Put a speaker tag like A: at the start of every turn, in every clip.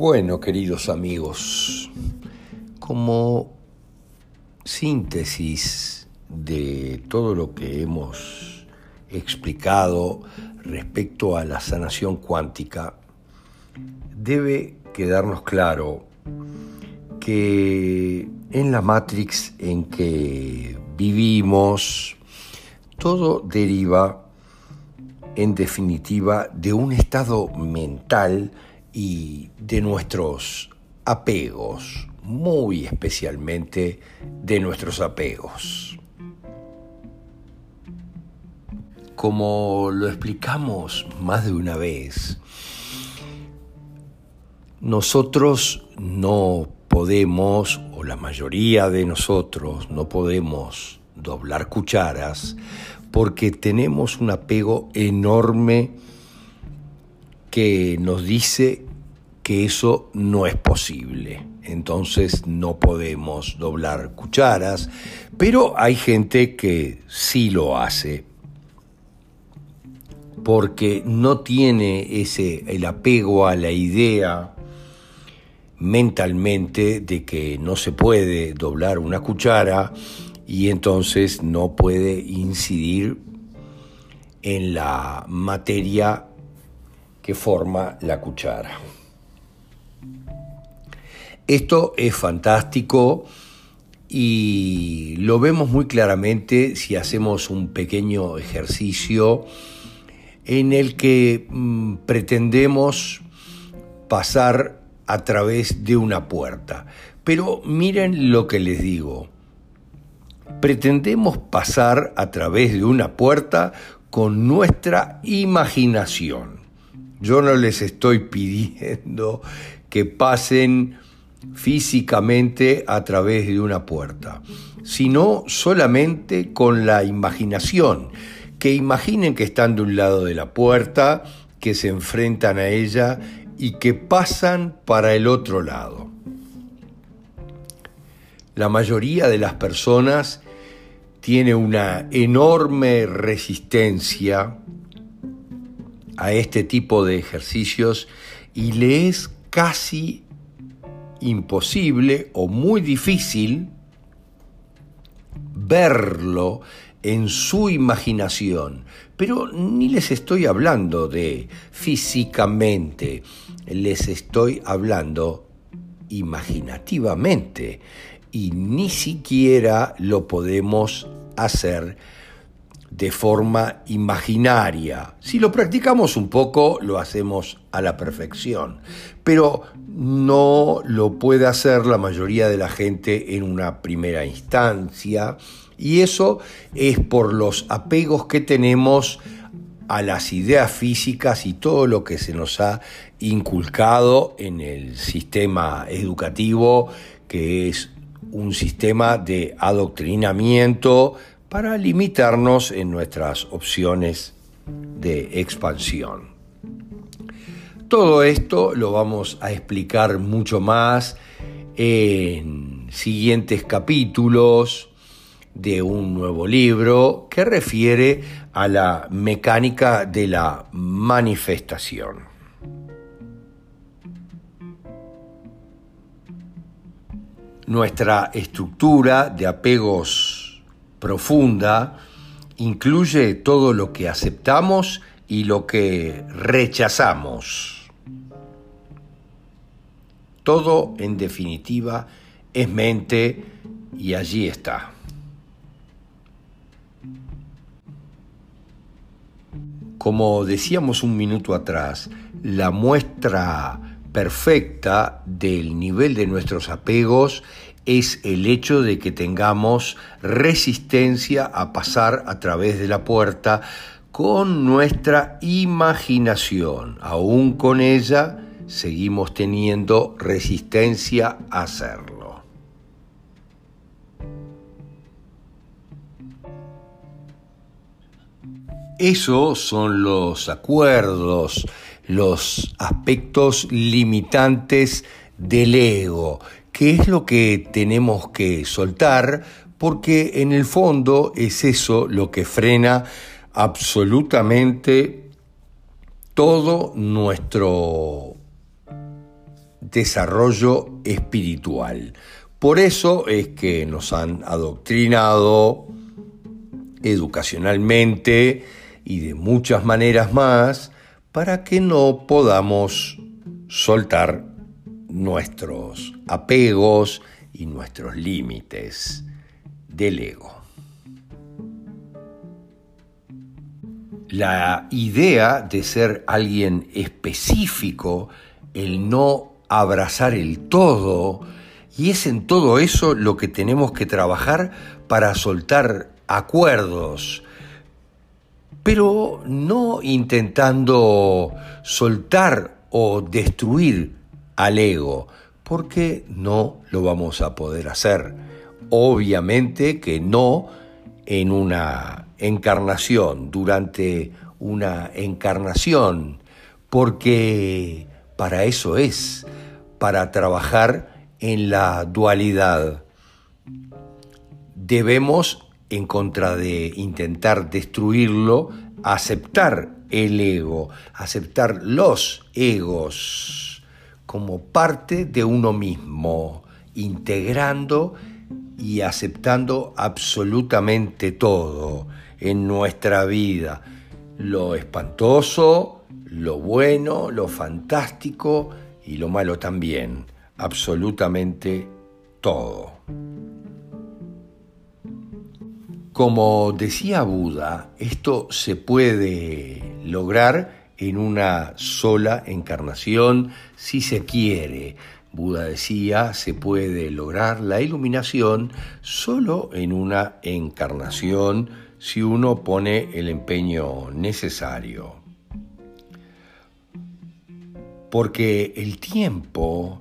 A: Bueno, queridos amigos, como síntesis de todo lo que hemos explicado respecto a la sanación cuántica, debe quedarnos claro que en la Matrix en que vivimos, todo deriva en definitiva de un estado mental y de nuestros apegos, muy especialmente de nuestros apegos. Como lo explicamos más de una vez, nosotros no podemos, o la mayoría de nosotros no podemos doblar cucharas porque tenemos un apego enorme que nos dice que eso no es posible. Entonces no podemos doblar cucharas, pero hay gente que sí lo hace porque no tiene ese el apego a la idea mentalmente de que no se puede doblar una cuchara y entonces no puede incidir en la materia que forma la cuchara. Esto es fantástico y lo vemos muy claramente si hacemos un pequeño ejercicio en el que mm, pretendemos pasar a través de una puerta. Pero miren lo que les digo. Pretendemos pasar a través de una puerta con nuestra imaginación. Yo no les estoy pidiendo que pasen físicamente a través de una puerta, sino solamente con la imaginación, que imaginen que están de un lado de la puerta, que se enfrentan a ella y que pasan para el otro lado. La mayoría de las personas tiene una enorme resistencia a este tipo de ejercicios y le es casi imposible o muy difícil verlo en su imaginación. Pero ni les estoy hablando de físicamente, les estoy hablando imaginativamente y ni siquiera lo podemos hacer de forma imaginaria. Si lo practicamos un poco, lo hacemos a la perfección, pero no lo puede hacer la mayoría de la gente en una primera instancia, y eso es por los apegos que tenemos a las ideas físicas y todo lo que se nos ha inculcado en el sistema educativo, que es un sistema de adoctrinamiento para limitarnos en nuestras opciones de expansión. Todo esto lo vamos a explicar mucho más en siguientes capítulos de un nuevo libro que refiere a la mecánica de la manifestación. Nuestra estructura de apegos profunda incluye todo lo que aceptamos y lo que rechazamos. Todo, en definitiva, es mente y allí está. Como decíamos un minuto atrás, la muestra perfecta del nivel de nuestros apegos es el hecho de que tengamos resistencia a pasar a través de la puerta con nuestra imaginación. Aún con ella seguimos teniendo resistencia a hacerlo. Esos son los acuerdos, los aspectos limitantes del ego qué es lo que tenemos que soltar, porque en el fondo es eso lo que frena absolutamente todo nuestro desarrollo espiritual. Por eso es que nos han adoctrinado educacionalmente y de muchas maneras más para que no podamos soltar nuestros apegos y nuestros límites del ego. La idea de ser alguien específico, el no abrazar el todo, y es en todo eso lo que tenemos que trabajar para soltar acuerdos, pero no intentando soltar o destruir al ego, porque no lo vamos a poder hacer. Obviamente que no en una encarnación, durante una encarnación, porque para eso es, para trabajar en la dualidad. Debemos, en contra de intentar destruirlo, aceptar el ego, aceptar los egos como parte de uno mismo, integrando y aceptando absolutamente todo en nuestra vida, lo espantoso, lo bueno, lo fantástico y lo malo también, absolutamente todo. Como decía Buda, esto se puede lograr en una sola encarnación si se quiere. Buda decía, se puede lograr la iluminación solo en una encarnación si uno pone el empeño necesario. Porque el tiempo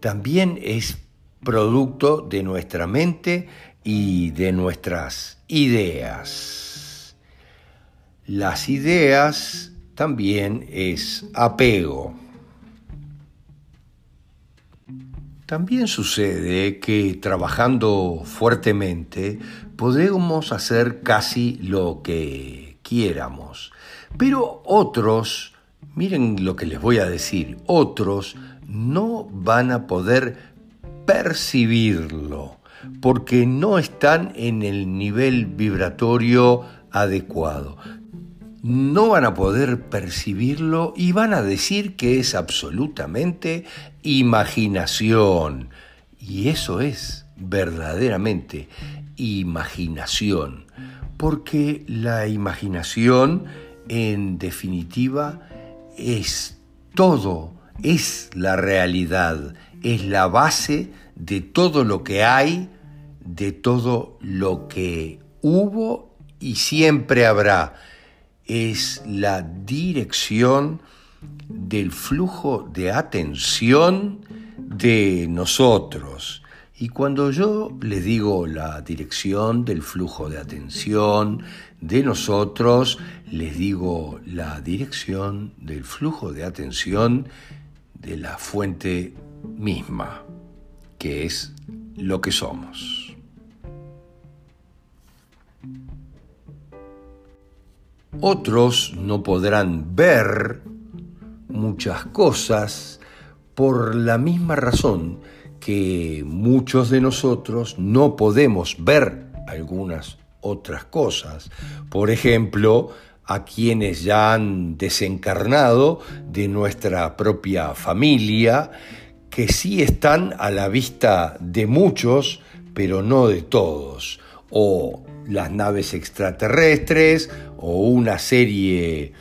A: también es producto de nuestra mente y de nuestras ideas. Las ideas también es apego. También sucede que trabajando fuertemente podemos hacer casi lo que quiéramos, pero otros, miren lo que les voy a decir, otros no van a poder percibirlo porque no están en el nivel vibratorio adecuado no van a poder percibirlo y van a decir que es absolutamente imaginación. Y eso es verdaderamente imaginación, porque la imaginación en definitiva es todo, es la realidad, es la base de todo lo que hay, de todo lo que hubo y siempre habrá es la dirección del flujo de atención de nosotros. Y cuando yo les digo la dirección del flujo de atención de nosotros, les digo la dirección del flujo de atención de la fuente misma, que es lo que somos. Otros no podrán ver muchas cosas por la misma razón que muchos de nosotros no podemos ver algunas otras cosas. Por ejemplo, a quienes ya han desencarnado de nuestra propia familia, que sí están a la vista de muchos, pero no de todos, o las naves extraterrestres o una serie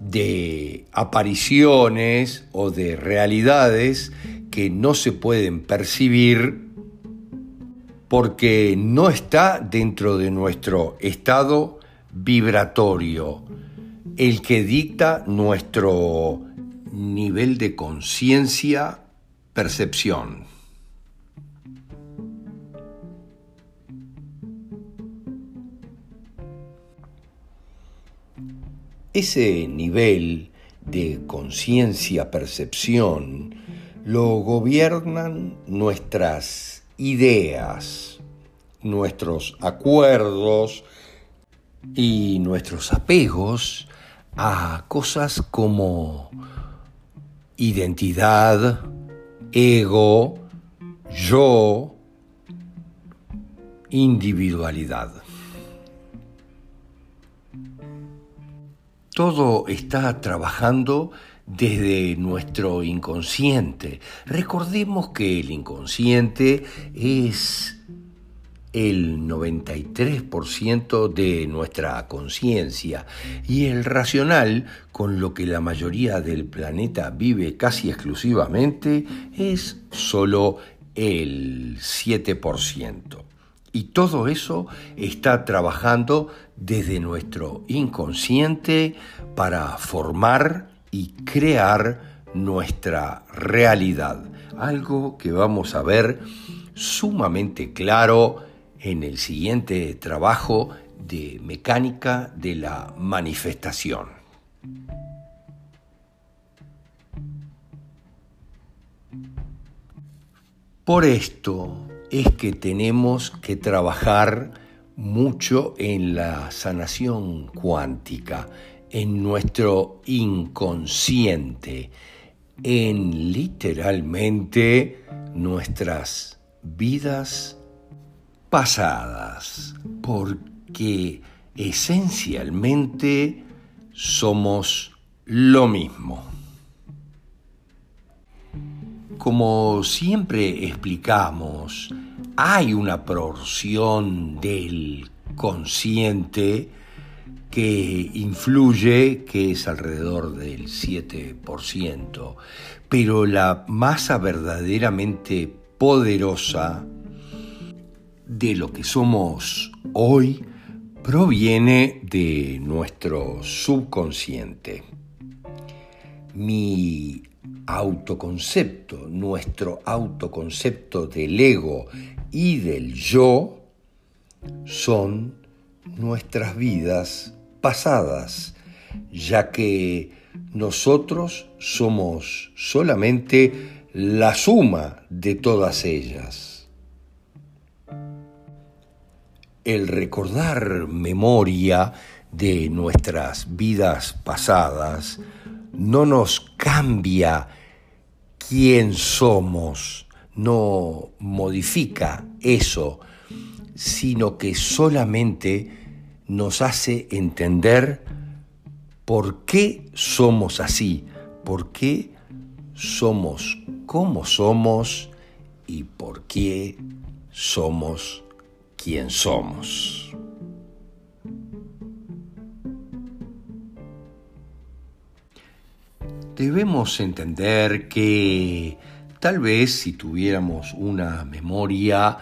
A: de apariciones o de realidades que no se pueden percibir porque no está dentro de nuestro estado vibratorio, el que dicta nuestro nivel de conciencia, percepción. Ese nivel de conciencia-percepción lo gobiernan nuestras ideas, nuestros acuerdos y nuestros apegos a cosas como identidad, ego, yo, individualidad. Todo está trabajando desde nuestro inconsciente. Recordemos que el inconsciente es el 93% de nuestra conciencia y el racional, con lo que la mayoría del planeta vive casi exclusivamente, es solo el 7%. Y todo eso está trabajando desde nuestro inconsciente para formar y crear nuestra realidad. Algo que vamos a ver sumamente claro en el siguiente trabajo de mecánica de la manifestación. Por esto es que tenemos que trabajar mucho en la sanación cuántica, en nuestro inconsciente, en literalmente nuestras vidas pasadas, porque esencialmente somos lo mismo. Como siempre explicamos, hay una porción del consciente que influye, que es alrededor del 7%, pero la masa verdaderamente poderosa de lo que somos hoy proviene de nuestro subconsciente. Mi autoconcepto, nuestro autoconcepto del ego y del yo son nuestras vidas pasadas, ya que nosotros somos solamente la suma de todas ellas. el recordar memoria de nuestras vidas pasadas no nos cambia quién somos, no modifica eso, sino que solamente nos hace entender por qué somos así, por qué somos como somos y por qué somos quién somos. Debemos entender que tal vez si tuviéramos una memoria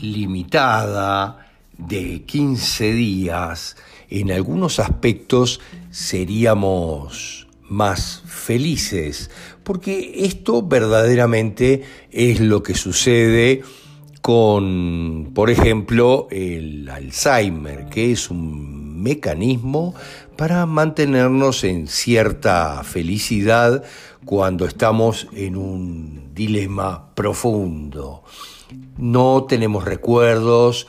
A: limitada de 15 días, en algunos aspectos seríamos más felices, porque esto verdaderamente es lo que sucede con, por ejemplo, el Alzheimer, que es un mecanismo para mantenernos en cierta felicidad cuando estamos en un dilema profundo. No tenemos recuerdos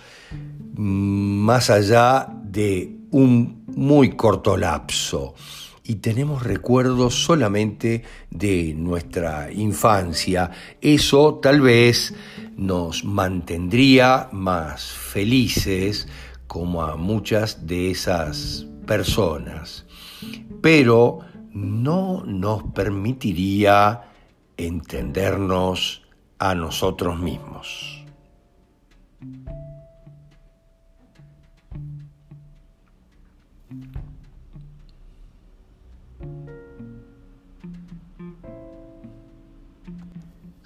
A: más allá de un muy corto lapso y tenemos recuerdos solamente de nuestra infancia. Eso tal vez nos mantendría más felices como a muchas de esas personas, pero no nos permitiría entendernos a nosotros mismos.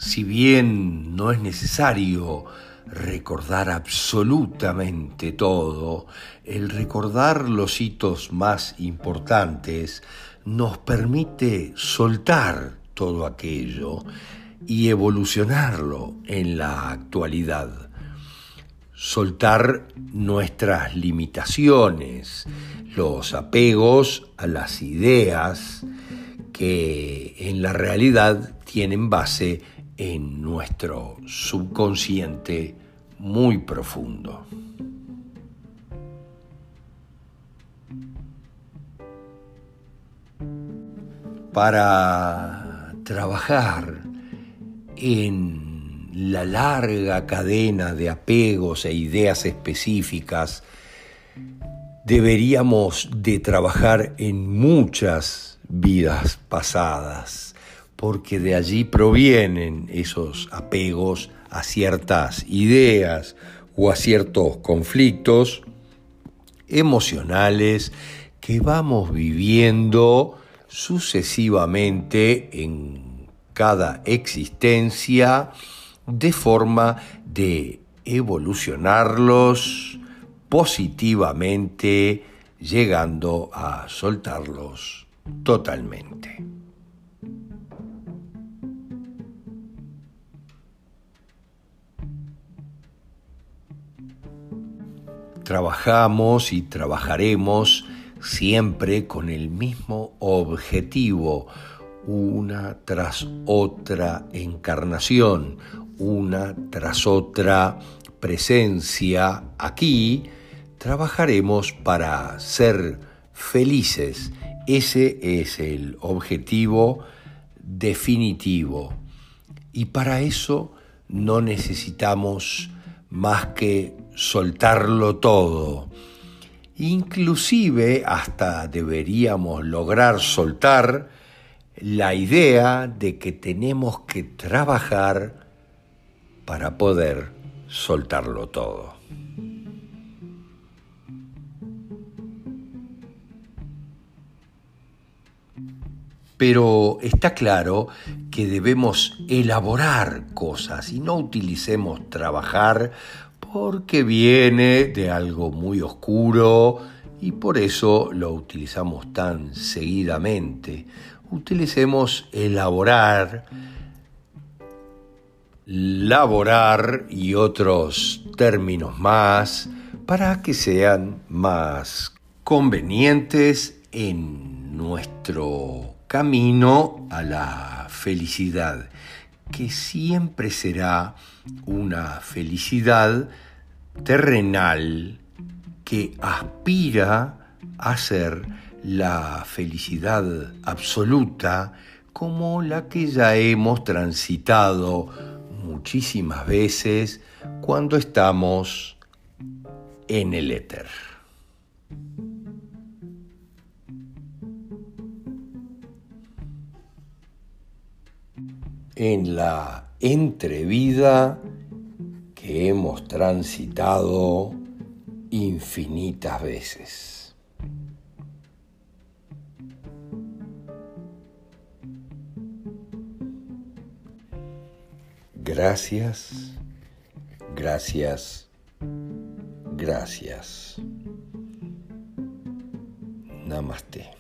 A: si bien no es necesario recordar absolutamente todo, el recordar los hitos más importantes nos permite soltar todo aquello y evolucionarlo en la actualidad. Soltar nuestras limitaciones, los apegos a las ideas que en la realidad tienen base en nuestro subconsciente muy profundo. Para trabajar en la larga cadena de apegos e ideas específicas, deberíamos de trabajar en muchas vidas pasadas, porque de allí provienen esos apegos a ciertas ideas o a ciertos conflictos emocionales que vamos viviendo sucesivamente en cada existencia de forma de evolucionarlos positivamente, llegando a soltarlos totalmente. Trabajamos y trabajaremos siempre con el mismo objetivo, una tras otra encarnación, una tras otra presencia aquí, trabajaremos para ser felices. Ese es el objetivo definitivo. Y para eso no necesitamos más que soltarlo todo. Inclusive hasta deberíamos lograr soltar la idea de que tenemos que trabajar para poder soltarlo todo. Pero está claro que debemos elaborar cosas y no utilicemos trabajar porque viene de algo muy oscuro y por eso lo utilizamos tan seguidamente. Utilicemos elaborar, laborar y otros términos más para que sean más convenientes en nuestro camino a la felicidad, que siempre será una felicidad terrenal que aspira a ser la felicidad absoluta como la que ya hemos transitado muchísimas veces cuando estamos en el éter. En la entrevida que hemos transitado infinitas veces. Gracias, gracias, gracias. Namaste.